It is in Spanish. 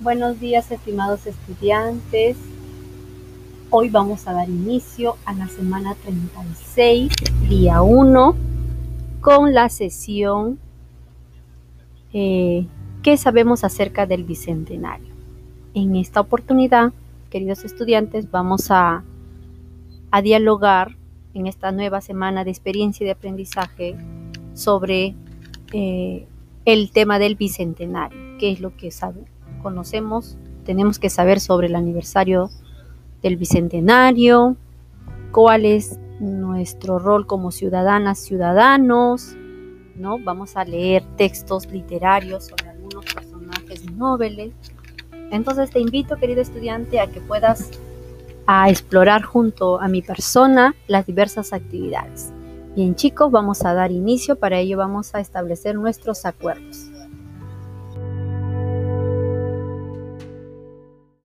Buenos días, estimados estudiantes. Hoy vamos a dar inicio a la semana 36, día 1, con la sesión eh, ¿Qué sabemos acerca del Bicentenario? En esta oportunidad, queridos estudiantes, vamos a, dialogar en esta nueva semana de experiencia y de aprendizaje sobre eh, el tema del Bicentenario, qué es lo que sabemos conocemos, tenemos que saber sobre el aniversario del Bicentenario, cuál es nuestro rol como ciudadanas, ciudadanos, ¿no? Vamos a leer textos literarios sobre algunos personajes nobles. Entonces te invito, querido estudiante, a que puedas a explorar junto a mi persona las diversas actividades. Bien chicos, vamos a dar inicio, para ello vamos a establecer nuestros acuerdos.